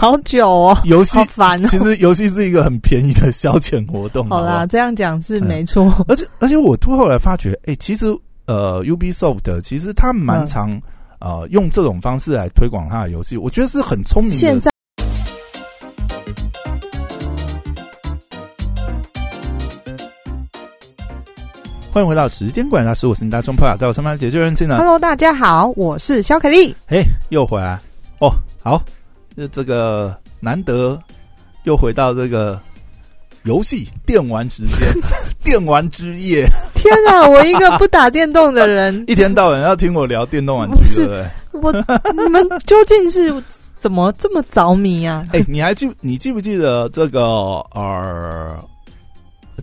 好久哦，游戏好烦哦。其实游戏是一个很便宜的消遣活动。好啦，这样讲是没错。而且而且我后来发觉，哎、其实呃，Ubisoft 其实他蛮嗯常、呃用这种方式来推广他的游戏，我觉得是很聪明的。现在欢迎回到时间管大师，我是你大众朋友，在我身旁的解救人进来，，Hello，大家好，我是小可丽。嘿，又回来哦，好，这这个难得又回到这个游戏电玩时间，电玩之夜，天哪，我一个不打电动的人，一天到晚要听我聊电动玩具，对不对？我你们究竟是怎么这么着迷啊？哎、你还记你记不记得这个呃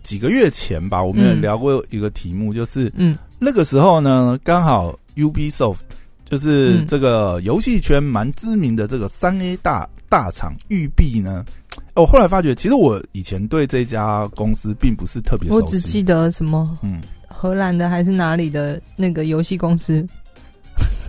几个月前吧，我们也嗯聊过一个题目，就是嗯那个时候呢，刚好 Ubisoft 就是嗯这个游戏圈蛮知名的这个三 A 大大厂育碧呢。我后来发觉，其实我以前对这家公司并不是特别熟悉。我只记得什么嗯荷兰的还是哪里的那个游戏公司，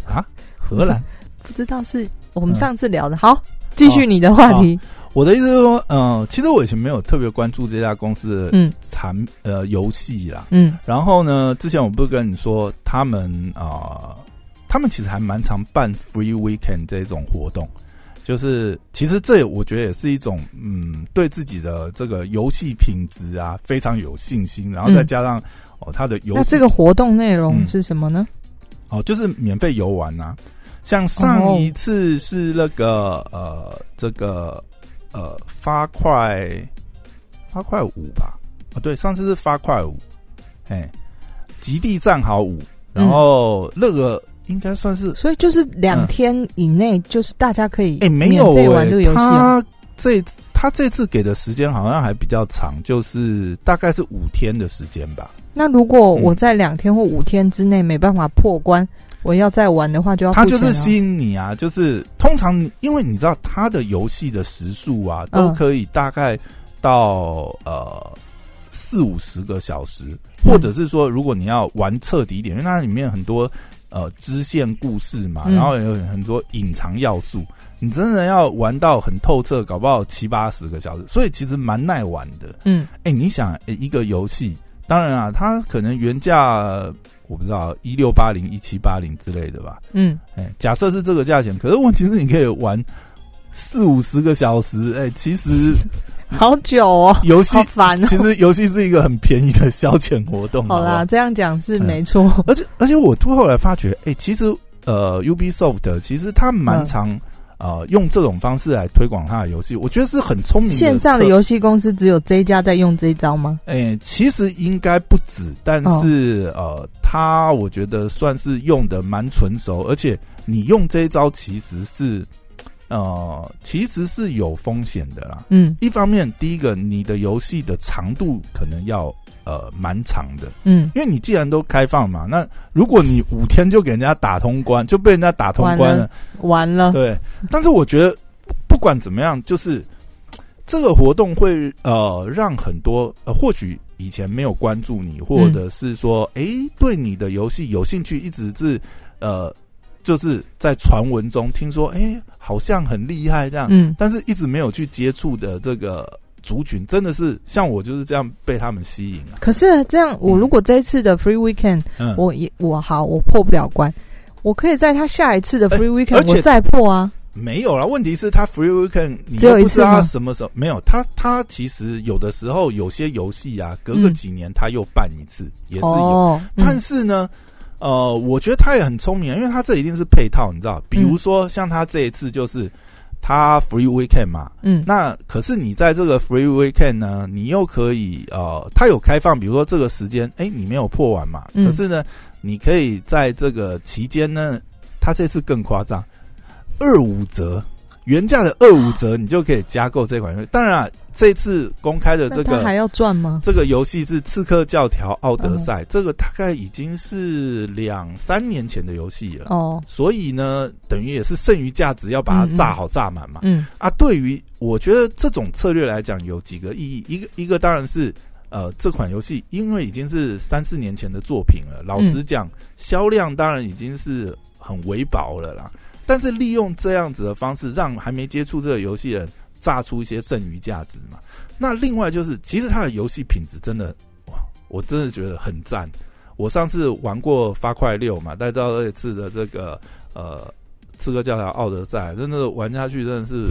啊，荷兰。不知道是我们嗯上次聊的。好，继续你的话题。我的意思是说，嗯、其实我以前没有特别关注这家公司的嗯产、呃游戏啦。嗯然后呢，之前我不是跟你说，他们啊、他们其实还蛮常办 free weekend 这种活动，就是其实这我觉得也是一种嗯，对自己的这个游戏品质啊非常有信心，然后再嗯。加上、哦他的游那这个活动内容嗯。是什么呢？哦就是免费游玩啊，像上一次是那个、呃这个呃发块发块五吧，啊对，上次是发块五，哎，极地战壕五，然后那个应该算是所以就是两天以内，就是大家可以哎、没有玩这个游戏啊。他这他这次给的时间好像还比较长，就是大概是五天的时间吧。那如果嗯我在两天或五天之内没办法破关，我要再玩的话就要他就是吸引你啊，就是通常因为你知道他的游戏的时速啊，都嗯可以大概到呃四五十个小时，或者是说如果你要玩彻底一点，因为它里面很多呃支线故事嘛，嗯然后有很多隐藏要素，你真的要玩到很透彻，搞不好七八十个小时，所以其实蛮耐玩的。嗯哎、你想、诶一个游戏，当然啊，它可能原价我不知道一六八零、一七八零之类的吧。嗯，哎、假设是这个价钱，可是问题是你可以玩四五十个小时。哎、其实 好久哦，游戏好烦哦。其实游戏是一个很便宜的消遣活动。好啦，这样讲嗯是没错。而且而且我后来发觉，哎、其实呃，Ubisoft 其实它蛮嗯常、呃用这种方式来推广他的游戏，我觉得是很聪明的。线上的游戏公司只有这一家在用这一招吗？哎、其实应该不止，但是、哦呃，他我觉得算是用的蛮纯熟，而且你用这一招其实是呃，其实是有风险的啦。嗯。一方面，第一个，你的游戏的长度可能要呃蛮长的，嗯，因为你既然都开放嘛，那如果你五天就给人家打通关，就被人家打通关了。完了，完了。对，但是我觉得不管怎么样，就是这个活动会呃让很多呃或许以前没有关注你，或者是说诶对你的游戏有兴趣，一直是呃就是在传闻中听说诶好像很厉害这样，嗯，但是一直没有去接触的这个族群，真的是像我就是这样被他们吸引啊。可是这样，我如果这一次的 Free Weekend 嗯，我也我好，我破不了关，我可以在他下一次的哎 Free Weekend 再破啊。没有啦，问题是他 Free Weekend 你只有又不知道他一次吗什么时候没有他他其实有的时候有些游戏啊，隔个嗯几年他又办一次，也是有。哦，但嗯是呢，呃，我觉得他也很聪明啊，因为他这一定是配套，你知道，比如说像他这一次就是他 Free Weekend 嘛，嗯。那可是你在这个 Free Weekend 呢，你又可以呃，他有开放，比如说这个时间，哎，你没有破完嘛，嗯。可是呢，你可以在这个期间呢，他这次更夸张，二五折，原价的二五折，你就可以加购这款游戏。当然啊，这次公开的这个。还要赚吗？这个游戏是《刺客教条：奥德赛》，这个大概已经是两三年前的游戏了，哦，所以呢，等于也是剩余价值要把它炸好炸满嘛。嗯啊，对于我觉得这种策略来讲，有几个意义。一个一个当然是，呃，这款游戏因为已经是三四年前的作品了，老实讲，销量当然已经是很微薄了啦。但是利用这样子的方式，让还没接触这个游戏的人榨出一些剩余价值嘛。那另外就是，其实它的游戏品质真的哇，我真的觉得很赞。我上次玩过发快六嘛，再到这次的这个呃刺客教条奥德赛，真的玩下去真的是。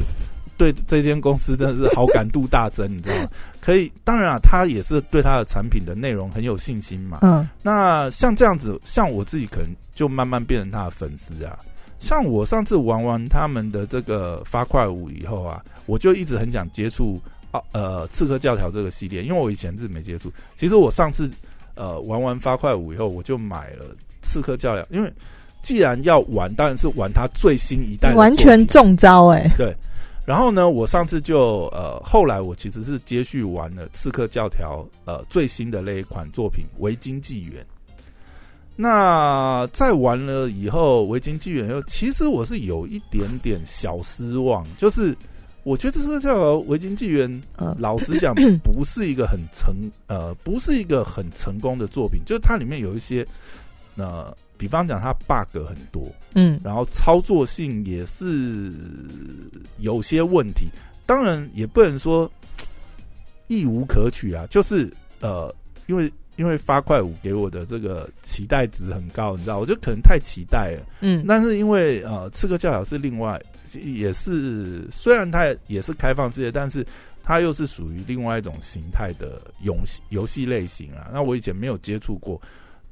对这间公司真的是好感度大增，你知道吗？可以，当然啊，他也是对他的产品的内容很有信心嘛。嗯，那像这样子，像我自己可能就慢慢变成他的粉丝啊。像我上次玩完他们的这个发快五以后啊，我就一直很想接触啊呃刺客教条这个系列，因为我以前是没接触。其实我上次呃玩完发快五以后，我就买了刺客教条，因为既然要玩，当然是玩它最新一代，完全中招哎，对。然后呢，我上次就呃，后来我其实是接续玩了《刺客教条》呃最新的那一款作品《维京纪元》。那在玩了以后，《维京纪元》又其实我是有一点点小失望，就是我觉得这个叫《维京纪元》，老实讲 不是一个很成呃，不是一个很成功的作品，就是它里面有一些呃。比方讲，它 bug 很多，嗯，然后操作性也是有些问题。当然，也不能说 亦无可取啊。就是呃，因为因为发快五给我的这个期待值很高，你知道，我就可能太期待了，嗯。但是因为呃，刺客教条是另外，也是虽然它也是开放世界，但是它又是属于另外一种形态的游戏游戏类型啊。那我以前没有接触过。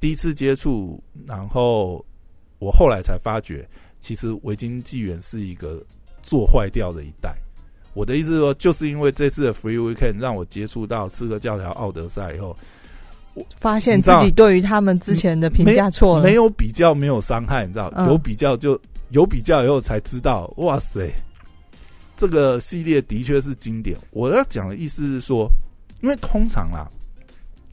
第一次接触，然后我后来才发觉，其实维京纪元是一个做坏掉的一代。我的意思是说，就是因为这次的 Free Weekend 让我接触到刺客教条奥德赛以后，我发现自己对于他们之前的评价错了。没有比较，没有伤害，你知道？有比较就有比较以后才知道，哇塞，这个系列的确是经典。我要讲的意思是说，因为通常啦。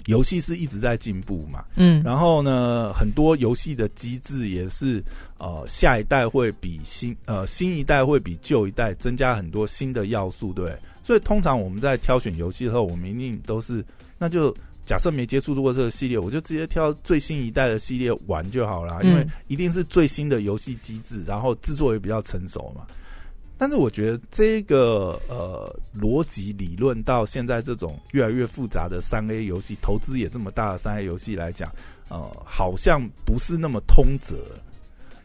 游戏是一直在进步嘛，嗯，然后呢，很多游戏的机制也是，呃，下一代会比新呃新一代会比旧一代增加很多新的要素，对。所以通常我们在挑选游戏的时候，我们一定都是，那就假设没接触过这个系列，我就直接挑最新一代的系列玩就好了，因为一定是最新的游戏机制，然后制作也比较成熟嘛。但是我觉得这个呃逻辑理论到现在这种越来越复杂的三 A 游戏，投资也这么大的三 A 游戏来讲，呃，好像不是那么通则。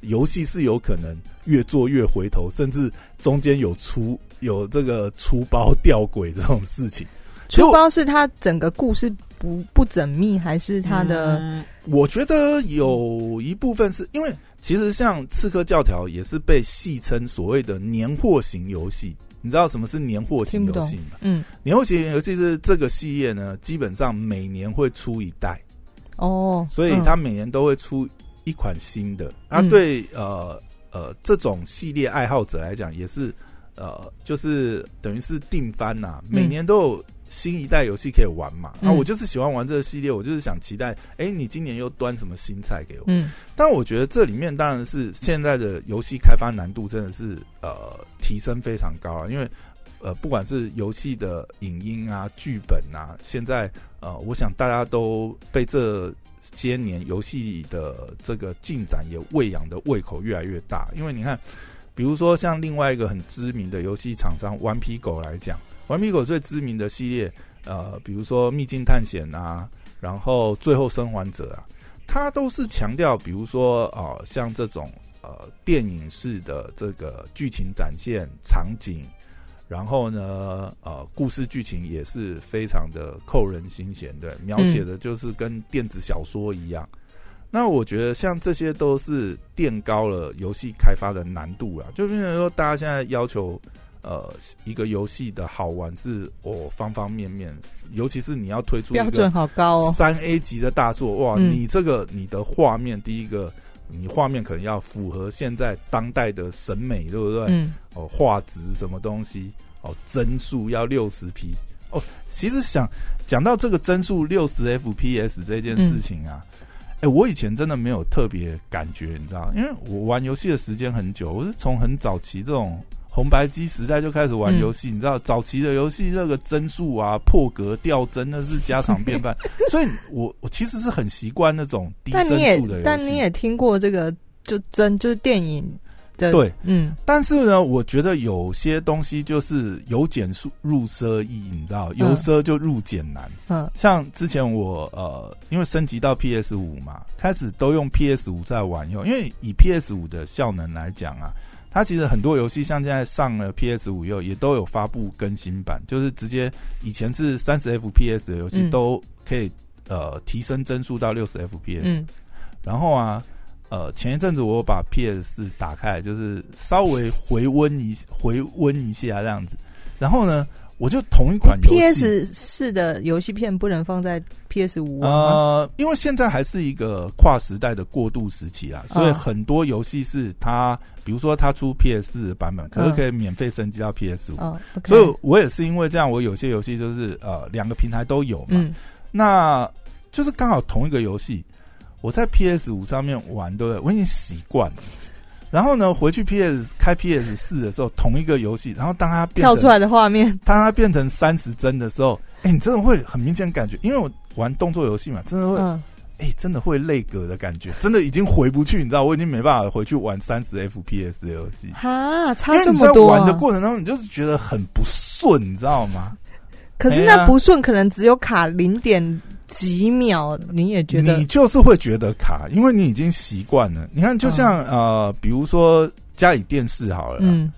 游戏是有可能越做越回头，甚至中间有出有这个出包掉轨这种事情。出包是他整个故事不不缜密，还是他的？我觉得有一部分是因为。其实像《刺客教条》也是被戏称所谓的年货型游戏。你知道什么是年货型游戏吗？嗯，年货型游戏是这个系列呢，基本上每年会出一代哦，所以它每年都会出一款新的。啊，对，呃呃，这种系列爱好者来讲，也是呃，就是等于是定番呐，每年都有。新一代游戏可以玩嘛？那我就是喜欢玩这个系列，我就是想期待，哎，你今年又端什么新菜给我？嗯，但我觉得这里面当然是现在的游戏开发难度真的是呃提升非常高啊，因为呃不管是游戏的影音啊、剧本啊，现在呃我想大家都被这些年游戏的这个进展也喂养的胃口越来越大，因为你看，比如说像另外一个很知名的游戏厂商顽皮狗来讲。顽皮狗最知名的系列，呃，比如说《秘境探险》啊，然后《最后生还者》啊，它都是强调，比如说啊，像这种呃电影式的这个剧情展现场景，然后呢，呃，故事剧情也是非常的扣人心弦，对，描写的就是跟电子小说一样。那我觉得像这些都是垫高了游戏开发的难度啊，就变成说大家现在要求。呃，一个游戏的好玩是哦，方方面面，尤其是你要推出标准好高哦，三 A 级的大作哇！你这个你的画面，第一个，你画面可能要符合现在当代的审美，对不对？嗯。哦，画质什么东西？哦，帧数要六十 P 哦。其实想讲到这个帧数六十 FPS 这件事情啊，哎，我以前真的没有特别感觉，你知道，因为我玩游戏的时间很久，我是从很早期这种。红白机时代就开始玩游戏，你知道早期的游戏那个帧数啊、破格掉帧那是家常便饭，所以我我其实是很习惯那种低帧数的游戏。但你也听过这个就帧就是电影的，对，嗯。但是呢，我觉得有些东西就是由俭入入奢易，你知道，由奢就入俭难。嗯。像之前我呃，因为升级到 PS 五嘛，开始都用 PS 五在玩用，因为以 PS 五的效能来讲啊，它其实很多游戏像现在上了 PS 五以后，也都有发布更新版，就是直接以前是三十 FPS 的游戏嗯都可以呃提升帧数到六十 FPS，、嗯然后啊。呃，前一阵子我把 PS 四打开，就是稍微回温一回温一下这样子。然后呢，我就同一款游戏，PS 四的游戏片不能放在 PS 五玩吗？呃，因为现在还是一个跨时代的过渡时期啊，所以嗯很多游戏是它，比如说它出 PS 四的版本，可是可以免费升级到 PS 五、哦，OK，所以我也是因为这样，我有些游戏就是呃两个平台都有嘛，嗯那就是刚好同一个游戏，我在 PS 五上面玩，对不对？我已经习惯了。然后呢，回去 PS 开 PS 四的时候，同一个游戏，然后当它变跳出来的画面，当它变成三十帧的时候，哎、你真的会很明显感觉，因为我玩动作游戏嘛，真的会，哎、嗯，真的会累格的感觉，真的已经回不去，你知道，我已经没办法回去玩三十 FPS 的游戏，哈，差因为你在这么多、玩的啊。过程当中，你就是觉得很不顺，你知道吗？可是那不顺，可能只有卡零点几秒，你也觉得？你就是会觉得卡，因为你已经习惯了。你看，就像、呃，比如说家里电视好了，嗯，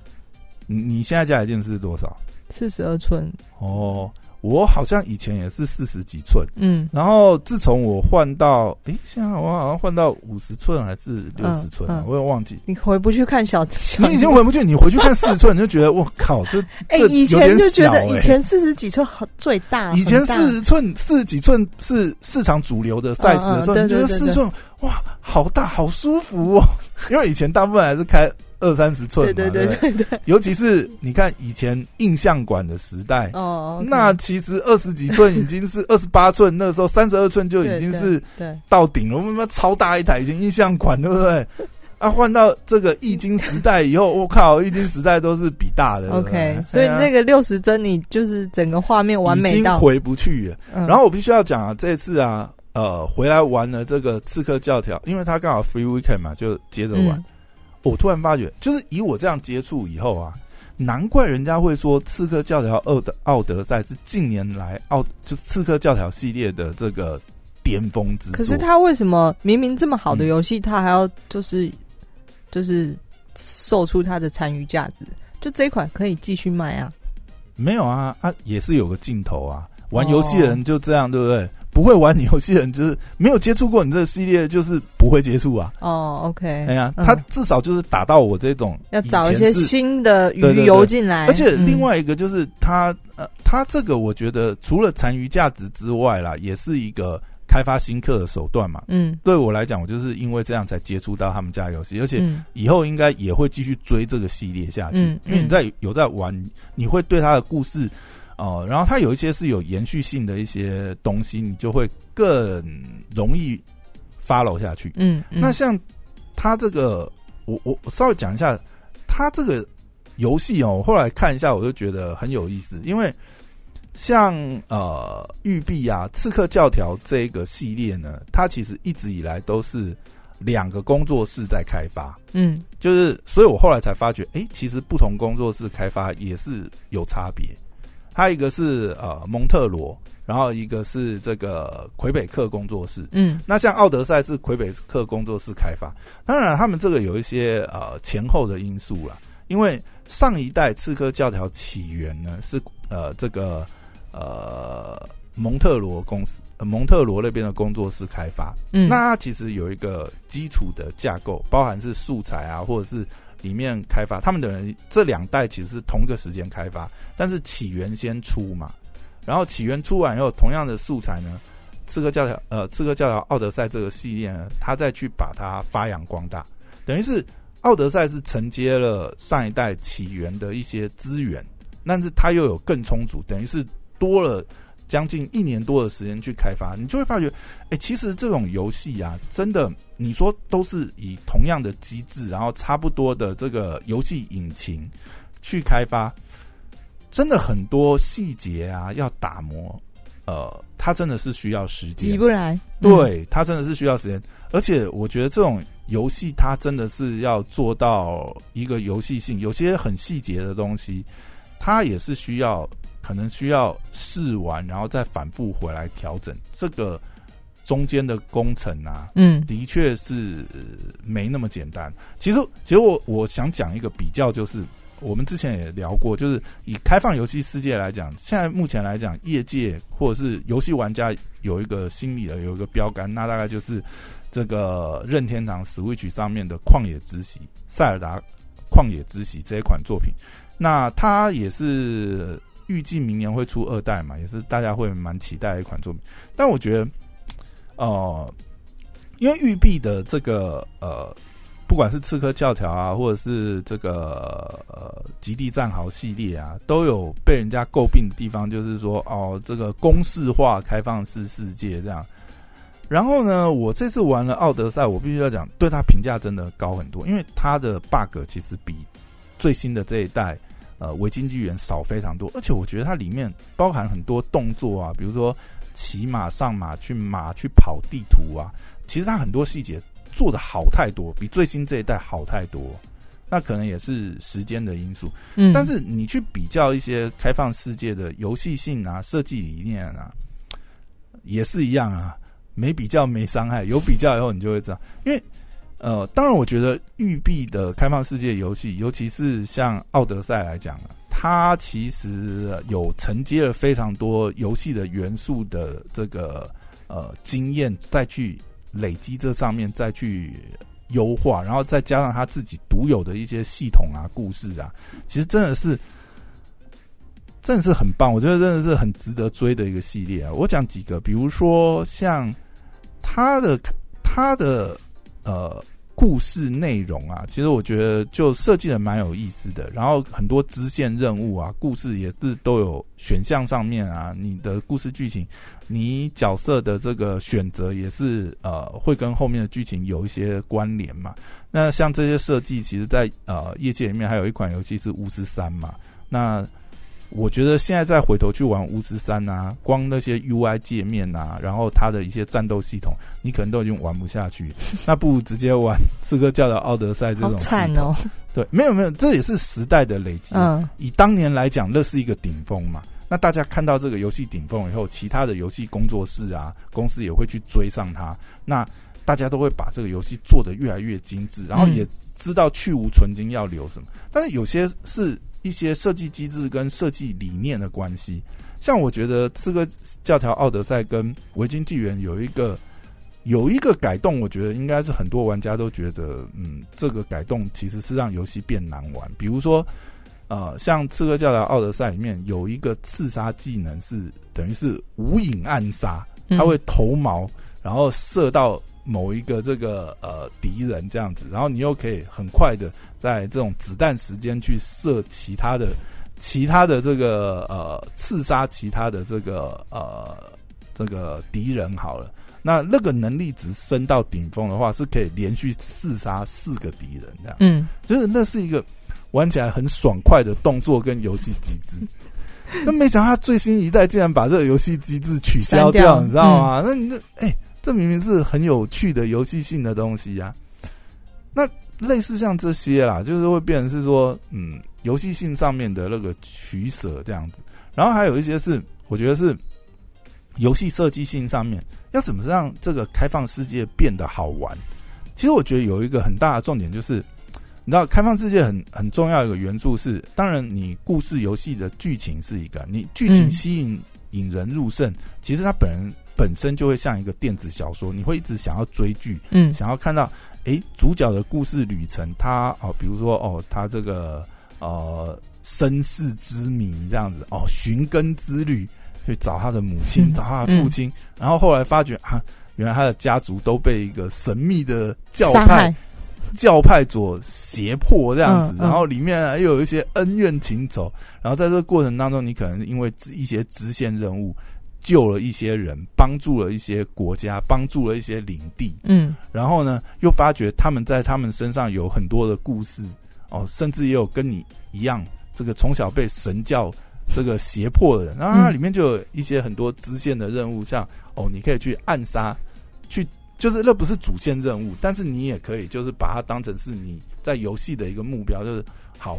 你你现在家里电视是多少？四十二寸，哦，我好像以前也是四十几寸。嗯然后自从我换到，诶，现在我好像换到五十寸还是六十寸啊嗯嗯我也忘记。你回不去看小小，你已经回不去，你回去看四十寸，你就觉得我靠，这 哎、这以前就觉得以前四十几寸好最大，以前四十寸、四十几寸是市场主流的 size 的时候，嗯对你觉得四十寸哇，好大，好舒服哦。因为以前大部分还是开二三十寸嘛，对对对尤其是你看以前印象馆的时代，哦那其实二十几寸已经是 二十八寸，那个时候三十二寸就已经是到顶了，我们超大一台，已经印象馆对不对？啊，换到这个易经时代以后，我靠，易经时代都是比大的，OK，所以那个六十帧，你就是整个画面完美到，经回不去了。嗯。然后我必须要讲啊，这次啊，呃，回来玩了这个刺客教条，因为他刚好 free weekend 嘛，就接着玩。嗯我突然发觉，就是以我这样接触以后啊，难怪人家会说《刺客教条二》的《奥德赛》是近年来奥就是《刺客教条》系列的这个巅峰之作。可是他为什么明明这么好的嗯游戏，他还要就是就是售出它的残余价值？就这一款可以继续卖啊？没有啊啊，也是有个镜头啊。玩游戏的人就这样，对不对？不会玩游戏的人就是没有接触过你这个系列，就是不会接触啊。哦，OK，哎呀，嗯他至少就是打到我这种要找一些新的鱼游进来，而且另嗯外一个就是他，呃，他这个我觉得除了残余价值之外啦，也是一个开发新客的手段嘛。嗯对我来讲，我就是因为这样才接触到他们家游戏，而且嗯以后应该也会继续追这个系列下去，嗯因为你在有在玩，你会对他的故事。哦、然后它有一些是有延续性的一些东西，你就会更容易 follow 下去。嗯，嗯那像他这个，我我我稍微讲一下，他这个游戏哦，我后来看一下，我就觉得很有意思，因为像呃育碧啊、刺客教条这个系列呢，它其实一直以来都是两个工作室在开发，嗯就是所以我后来才发觉，哎、其实不同工作室开发也是有差别。它一个是呃蒙特罗，然后一个是这个魁北克工作室，嗯。那像奥德赛是魁北克工作室开发，当然他们这个有一些呃前后的因素啦，因为上一代刺客教条起源呢是呃这个呃蒙特罗公司、呃蒙特罗那边的工作室开发，嗯，那它其实有一个基础的架构，包含是素材啊，或者是里面开发，他们的人这两代其实是同一个时间开发，但是起源先出嘛，然后起源出完以后，同样的素材呢，刺客教条呃刺客教条奥德赛这个系列呢，他再去把它发扬光大，等于是奥德赛是承接了上一代起源的一些资源，但是它又有更充足，等于是多了。将近一年多的时间去开发，你就会发觉，哎、其实这种游戏啊，真的，你说都是以同样的机制，然后差不多的这个游戏引擎去开发，真的很多细节啊要打磨，呃，它真的是需要时间急，不来，嗯，对，它真的是需要时间。而且我觉得这种游戏它真的是要做到一个游戏性，有些很细节的东西，它也是需要可能需要试完，然后再反复回来调整这个中间的工程啊。嗯的确是呃没那么简单。其实，其实我我想讲一个比较，就是我们之前也聊过，就是以开放游戏世界来讲，现在目前来讲，业界或者是游戏玩家有一个心理的有一个标杆，那大概就是这个任天堂 Switch 上面的《旷野之息》《塞尔达旷野之息》这一款作品。那它也是预计明年会出二代嘛，也是大家会蛮期待的一款作品。但我觉得，哦、因为育碧的这个呃，不管是刺客教条啊，或者是这个呃极地战壕系列啊，都有被人家诟病的地方，就是说哦，这个公式化开放式世界这样。然后呢，我这次玩了奥德赛，我必须要讲，对它评价真的高很多，因为它的 bug 其实比最新的这一代呃维京纪元少非常多，而且我觉得它里面包含很多动作啊，比如说骑马上马去马去跑地图啊，其实它很多细节做的好太多，比最新这一代好太多。那可能也是时间的因素，嗯，但是你去比较一些开放世界的游戏性啊、设计理念啊，也是一样啊，没比较没伤害，有比较以后你就会知道。因为呃，当然我觉得育碧的开放世界游戏，尤其是像《奥德赛》来讲，它其实有承接了非常多游戏的元素的这个呃经验，再去累积这上面，再去优化，然后再加上他自己独有的一些系统啊、故事啊，其实真的是。真的是很棒，我觉得真的是很值得追的一个系列啊！我讲几个，比如说像他的他的呃故事内容啊，其实我觉得就设计的蛮有意思的。然后很多支线任务啊，故事也是都有选项上面啊，你的故事剧情，你角色的这个选择也是呃会跟后面的剧情有一些关联嘛。那像这些设计，其实在呃业界里面还有一款游戏是巫师三嘛，那。我觉得现在再回头去玩巫师三啊，光那些 UI 界面啊，然后它的一些战斗系统，你可能都已经玩不下去。那不如直接玩《刺客教的：奥德赛》这种惨哦。对，没有没有，这也是时代的累积。嗯以当年来讲，那是一个顶峰嘛。那大家看到这个游戏顶峰以后，其他的游戏工作室啊、公司也会去追上它。那大家都会把这个游戏做得越来越精致，然后嗯也知道去无存精要留什么。但是有些是一些设计机制跟设计理念的关系。像我觉得《刺客教条：奥德赛》跟《维京纪元》有一个有一个改动，我觉得应该是很多玩家都觉得，嗯，这个改动其实是让游戏变难玩。比如说，呃，像《刺客教条：奥德赛》里面有一个刺杀技能是等于是无影暗杀，嗯它会投毛，然后射到某一个这个呃敌人这样子，然后你又可以很快的在这种子弹时间去射其他的其他的这个呃刺杀其他的这个呃这个敌人好了。那那个能力值升到顶峰的话，是可以连续刺杀四个敌人这样。嗯，就是那是一个玩起来很爽快的动作跟游戏机制。那没想到他最新一代竟然把这个游戏机制取消删掉你知道吗？那你这哎、这明明是很有趣的游戏性的东西呀、那类似像这些啦，就是会变成是说，嗯，游戏性上面的那个取舍这样子。然后还有一些是，我觉得是游戏设计性上面要怎么让这个开放世界变得好玩。其实我觉得有一个很大的重点就是，你知道，开放世界很很重要一个元素是，当然你故事游戏的剧情是一个，你剧情嗯吸引引人入胜，其实它本人本身就会像一个电子小说，你会一直想要追剧，嗯。想要看到，诶主角的故事旅程，他哦，比如说哦，他这个呃身世之谜这样子，哦，寻根之旅，去找他的母亲，嗯。找他的父亲，然后后来发觉啊，原来他的家族都被一个神秘的教派，教派所胁迫这样子，然后里面又有一些恩怨情仇，然后在这个过程当中，你可能因为一些支线任务救了一些人，帮助了一些国家，帮助了一些领地，嗯。然后呢，又发觉他们在他们身上有很多的故事哦，甚至也有跟你一样，这个从小被神教这个胁迫的人，然后它嗯。里面就有一些很多支线的任务，像哦，你可以去暗杀，去就是那不是主线任务，但是你也可以就是把它当成是你在游戏的一个目标，就是好，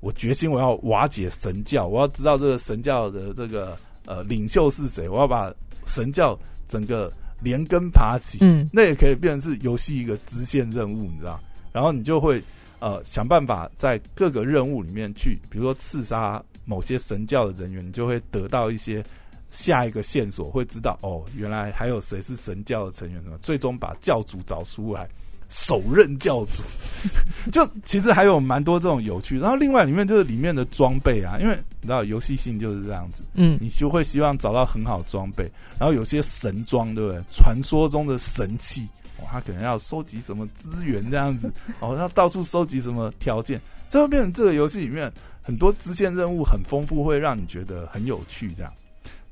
我决心我要瓦解神教，我要知道这个神教的这个呃领袖是谁，我要把神教整个连根爬起，嗯，那也可以变成是游戏一个支线任务，你知道？然后你就会呃想办法在各个任务里面去，比如说刺杀某些神教的人员，你就会得到一些下一个线索，会知道哦，原来还有谁是神教的成员，什么最终把教主找出来，首任教主。就其实还有蛮多这种有趣，然后另外里面就是里面的装备啊，因为你知道游戏性就是这样子，嗯，你就会希望找到很好的装备，然后有些神装，对不对？传说中的神器，哦，他可能要收集什么资源这样子，哦，要到处收集什么条件，这会变成这个游戏里面很多支线任务很丰富，会让你觉得很有趣这样。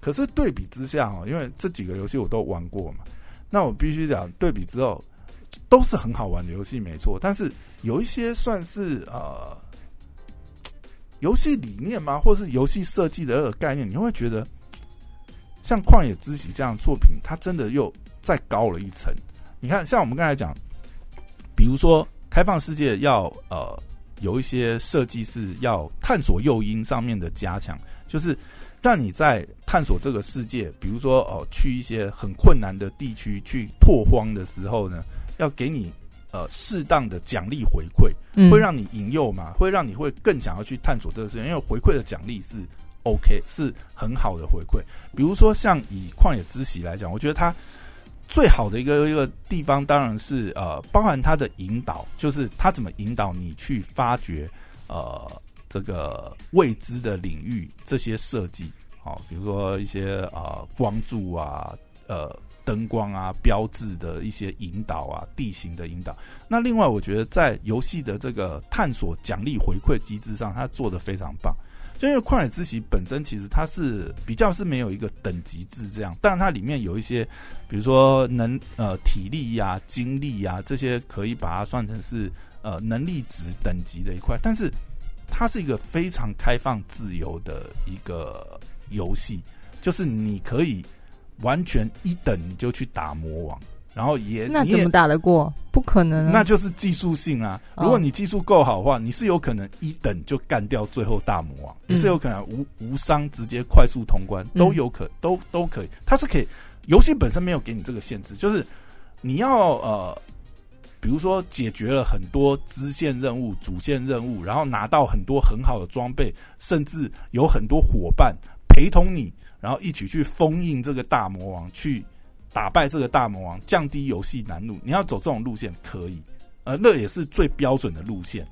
可是对比之下哦，因为这几个游戏我都玩过嘛，那我必须讲对比之后都是很好玩的游戏，没错。但是有一些算是呃游戏理念吗，或是游戏设计的概念，你会觉得像《旷野之息》这样作品，它真的又再高了一层。你看，像我们刚才讲，比如说开放世界要呃有一些设计是要探索诱因上面的加强，就是让你在探索这个世界，比如说哦去一些很困难的地区去拓荒的时候呢，要给你呃适当的奖励回馈，嗯会让你引诱嘛，会让你会更想要去探索这个事情，因为回馈的奖励是 OK，是很好的回馈。比如说像以旷野之息来讲，我觉得它最好的一个一个地方，当然是呃，包含它的引导，就是它怎么引导你去发掘呃这个未知的领域这些设计，好、比如说一些啊、呃光柱啊，呃灯光啊，标志的一些引导啊，地形的引导。那另外，我觉得在游戏的这个探索奖励回馈机制上，它做的非常棒。就因为旷野之息本身其实它是比较是没有一个等级制这样，但它里面有一些，比如说能呃体力呀、精力呀这些可以把它算成是呃能力值等级的一块，但是它是一个非常开放自由的一个游戏，就是你可以完全一等你就去打魔王，然后也那怎么打得过？不可能啊！那就是技术性啊！哦如果你技术够好的话，你是有可能一等就干掉最后大魔王，嗯你是有可能无无伤直接快速通关，嗯都有可都都可以。它是可以，游戏本身没有给你这个限制，就是你要呃，比如说解决了很多支线任务、主线任务，然后拿到很多很好的装备，甚至有很多伙伴陪同你，然后一起去封印这个大魔王，去打败这个大魔王，降低游戏难度。你要走这种路线可以，呃，那也是最标准的路线，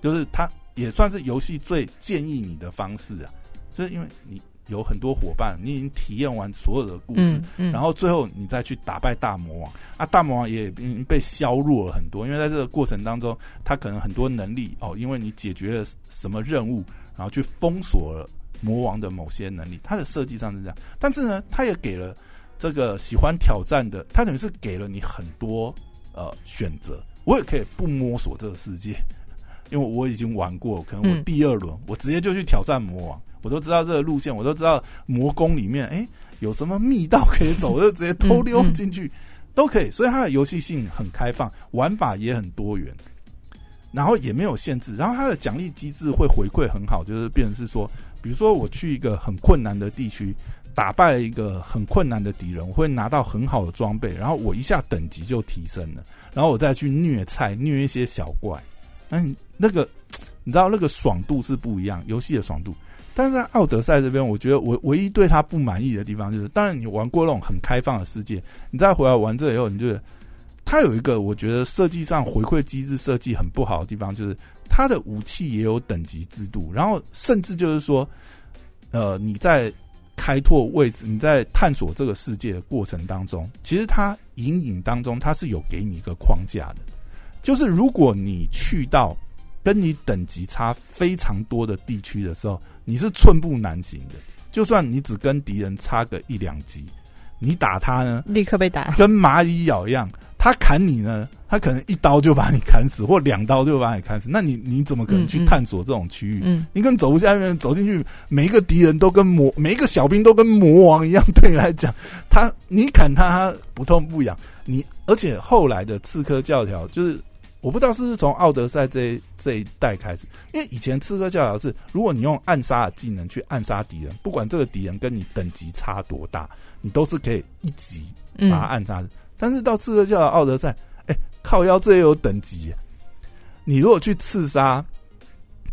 就是它也算是游戏最建议你的方式啊，就是因为你有很多伙伴，你已经体验完所有的故事，然后最后你再去打败大魔王啊，大魔王也已经被削弱了很多，因为在这个过程当中，他可能很多能力哦，因为你解决了什么任务，然后去封锁了魔王的某些能力，它的设计上是这样，但是呢，它也给了这个喜欢挑战的，它等于是给了你很多呃选择，我也可以不摸索这个世界，因为我已经玩过，可能我第二轮、我直接就去挑战魔王，我都知道这个路线，我都知道魔宫里面哎、有什么密道可以走，就直接偷溜进去，都可以。所以它的游戏性很开放，玩法也很多元，然后也没有限制，然后它的奖励机制会回馈很好，就是变成是说，比如说我去一个很困难的地区。打败了一个很困难的敌人，我会拿到很好的装备，然后我一下等级就提升了，然后我再去虐菜，虐一些小怪，嗯，那个你知道那个爽度是不一样，游戏的爽度。但是在奥德赛这边，我觉得我唯一对他不满意的地方就是，当然你玩过那种很开放的世界，你再回来玩这以后，你觉得它有一个我觉得设计上回馈机制设计很不好的地方，就是它的武器也有等级制度，然后甚至就是说，呃，你在开拓位置，你在探索这个世界的过程当中，其实它隐隐当中它是有给你一个框架的，就是如果你去到跟你等级差非常多的地区的时候，你是寸步难行的。就算你只跟敌人差个一两级，你打他呢，立刻被打。跟蚂蚁咬一样，他砍你呢，他可能一刀就把你砍死，或两刀就把你砍死。那你你怎么可能去探索这种区域？嗯，你根本走不下面，走进去，每一个敌人都跟魔，每一个小兵都跟魔王一样。对你来讲，他你砍他，他不痛不痒。你而且后来的刺客教条，就是我不知道是不是从奥德赛这这一代开始，因为以前刺客教条是，如果你用暗杀的技能去暗杀敌人，不管这个敌人跟你等级差多大，你都是可以一级把他暗杀的。但是到刺客教的奥德赛，哎，靠腰这也有等级。你如果去刺杀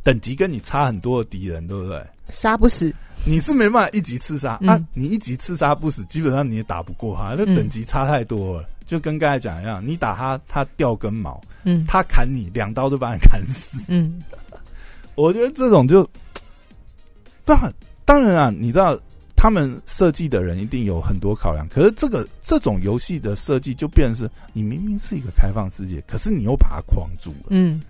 等级跟你差很多的敌人，对不对？杀不死，你是没办法一级刺杀啊！你一级刺杀不死，基本上你也打不过他，那等级差太多了。就跟刚才讲一样，你打他，他掉根毛，嗯，他砍你两刀就把你砍死，嗯。我觉得这种就，当然，当然啊，你知道。他们设计的人一定有很多考量，可是这个这种游戏的设计就变成是，你明明是一个开放世界，可是你又把它框住了，嗯，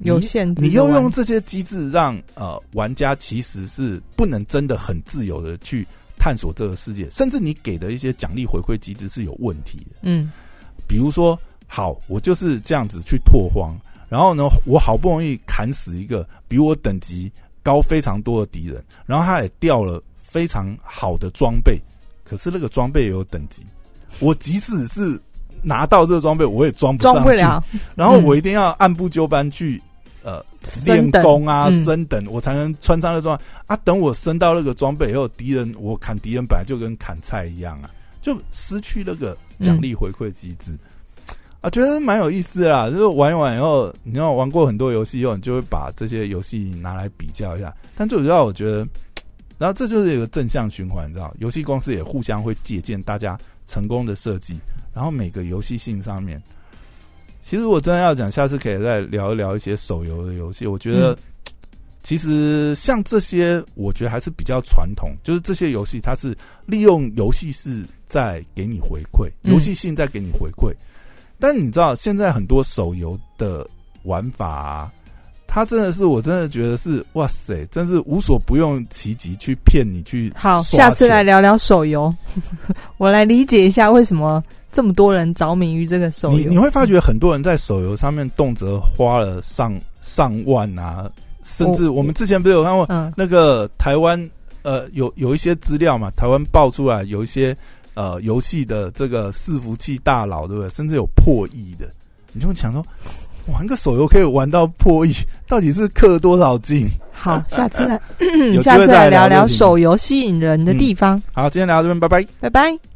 有限制，你又用这些机制让呃玩家其实是不能真的很自由的去探索这个世界，甚至你给的一些奖励回馈机制是有问题的，嗯，比如说，好，我就是这样子去拓荒，然后呢，我好不容易砍死一个比我等级高非常多的敌人，然后他也掉了。非常好的装备，可是那个装备也有等级。我即使是拿到这个装备，我也装不上去。然后我一定要按部就班去呃练功啊，升等，我才能穿上那装啊。等我升到那个装备以后，敌人我砍敌人本来就跟砍菜一样啊，就失去那个奖励回馈机制啊，觉得蛮有意思的啦。就是玩一玩以后，你要玩过很多游戏以后，你就会把这些游戏拿来比较一下。但最主要，我觉得。然后这就是一个正向循环，你知道，游戏公司也互相会借鉴大家成功的设计，然后每个游戏性上面，其实我真的要讲，下次可以再聊一聊一些手游的游戏。我觉得，其实像这些，我觉得还是比较传统，就是这些游戏它是利用游戏是在给你回馈，游戏性在给你回馈。但你知道，现在很多手游的玩法。他真的是，我真的觉得是，哇塞，真是无所不用其极去骗你去。好，下次来聊聊手游，我来理解一下为什么这么多人着迷于这个手游。你你会发觉很多人在手游上面动辄花了上上万啊，甚至我们之前不是有看过那个台湾呃有有一些资料嘛，台湾爆出来有一些呃游戏的这个伺服器大佬，对不对？甚至有破亿的，你就会想说。玩个手游可以玩到破亿，到底是氪多少金？好，下次来，下次来聊聊手游吸引人的地方。好，今天聊到这边，拜拜，拜拜。